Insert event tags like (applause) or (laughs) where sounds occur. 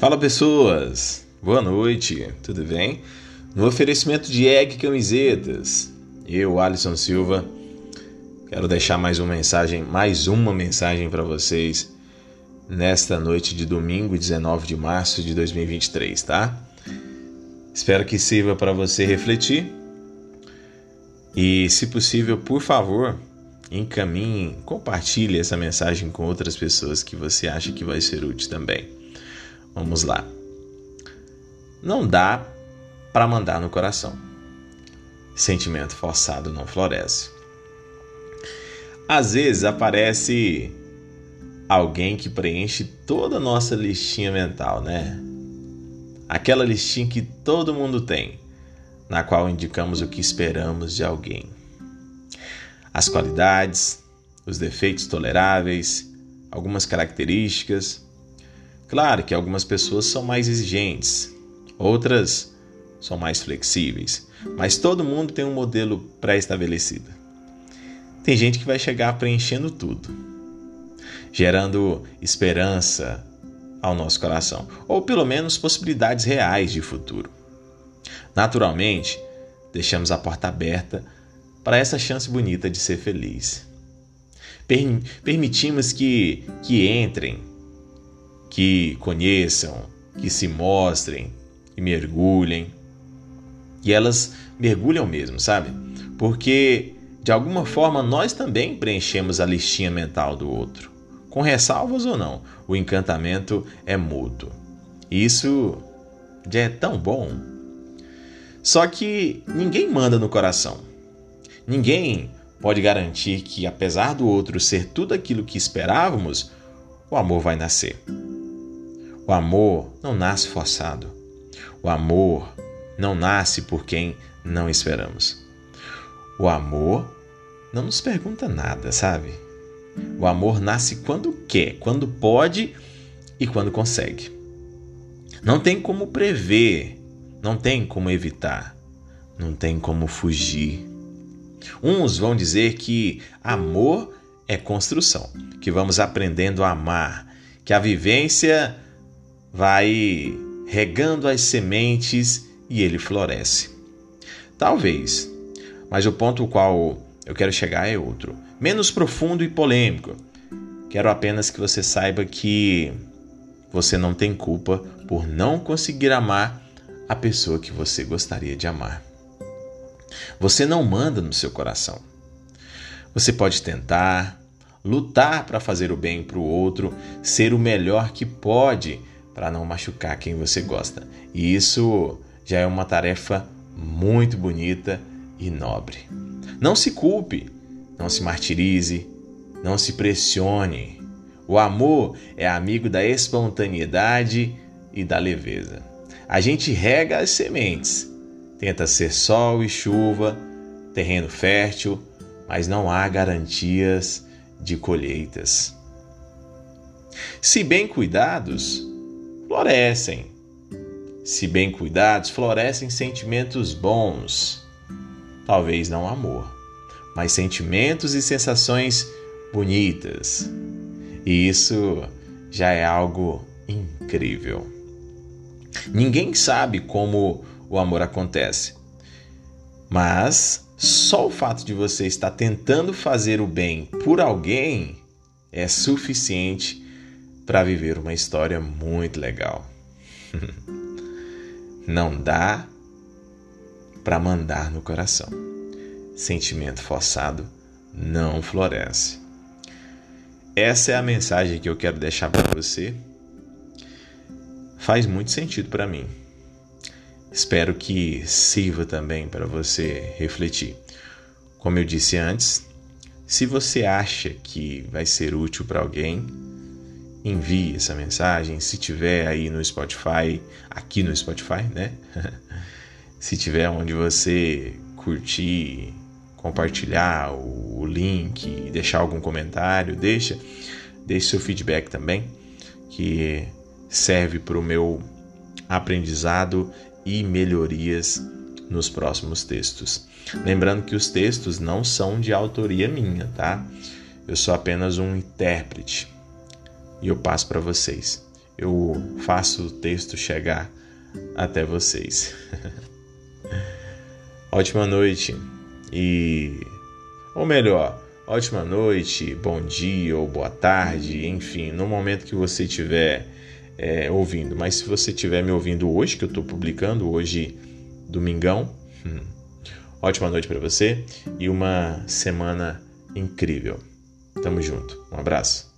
Fala pessoas, boa noite, tudo bem? No oferecimento de Egg Camisetas, eu, Alisson Silva, quero deixar mais uma mensagem, mais uma mensagem para vocês nesta noite de domingo, 19 de março de 2023, tá? Espero que sirva para você refletir e, se possível, por favor, encaminhe, compartilhe essa mensagem com outras pessoas que você acha que vai ser útil também. Vamos lá. Não dá para mandar no coração. Sentimento forçado não floresce. Às vezes aparece alguém que preenche toda a nossa listinha mental, né? Aquela listinha que todo mundo tem, na qual indicamos o que esperamos de alguém. As qualidades, os defeitos toleráveis, algumas características, Claro que algumas pessoas são mais exigentes, outras são mais flexíveis, mas todo mundo tem um modelo pré-estabelecido. Tem gente que vai chegar preenchendo tudo, gerando esperança ao nosso coração, ou pelo menos possibilidades reais de futuro. Naturalmente, deixamos a porta aberta para essa chance bonita de ser feliz. Permitimos que, que entrem que conheçam, que se mostrem, que mergulhem. E elas mergulham mesmo, sabe? Porque de alguma forma nós também preenchemos a listinha mental do outro. Com ressalvas ou não, o encantamento é mútuo. Isso já é tão bom. Só que ninguém manda no coração. Ninguém pode garantir que, apesar do outro ser tudo aquilo que esperávamos, o amor vai nascer. O amor não nasce forçado. O amor não nasce por quem não esperamos. O amor não nos pergunta nada, sabe? O amor nasce quando quer, quando pode e quando consegue. Não tem como prever, não tem como evitar, não tem como fugir. Uns vão dizer que amor é construção, que vamos aprendendo a amar, que a vivência vai regando as sementes e ele floresce. Talvez, mas o ponto ao qual eu quero chegar é outro, menos profundo e polêmico. Quero apenas que você saiba que você não tem culpa por não conseguir amar a pessoa que você gostaria de amar. Você não manda no seu coração. Você pode tentar, lutar para fazer o bem para o outro, ser o melhor que pode para não machucar quem você gosta. E isso já é uma tarefa muito bonita e nobre. Não se culpe, não se martirize, não se pressione. O amor é amigo da espontaneidade e da leveza. A gente rega as sementes, tenta ser sol e chuva, terreno fértil, mas não há garantias de colheitas. Se bem cuidados, florescem. Se bem cuidados, florescem sentimentos bons. Talvez não amor, mas sentimentos e sensações bonitas. E isso já é algo incrível. Ninguém sabe como o amor acontece, mas só o fato de você estar tentando fazer o bem por alguém é suficiente para viver uma história muito legal. (laughs) Não dá para mandar no coração. Sentimento forçado não floresce. Essa é a mensagem que eu quero deixar para você. Faz muito sentido para mim. Espero que sirva também para você refletir. Como eu disse antes, se você acha que vai ser útil para alguém, envie essa mensagem. Se tiver aí no Spotify, aqui no Spotify, né? (laughs) Se tiver onde você curtir, compartilhar o, link, deixar algum comentário, deixa, deixe seu feedback também, que serve para o meu aprendizado e melhorias nos próximos textos. Lembrando que os textos não são de autoria minha, tá? Eu sou apenas um intérprete e eu passo para vocês. eu faço o texto chegar até vocês. (laughs) ótima noite e. Ou melhor, ótima noite, bom dia ou boa tarde, enfim, no momento que você estiver é, ouvindo. Mas se você estiver me ouvindo hoje, que eu estou publicando, hoje, domingão, hum, ótima noite para você e uma semana incrível. Tamo junto. Um abraço.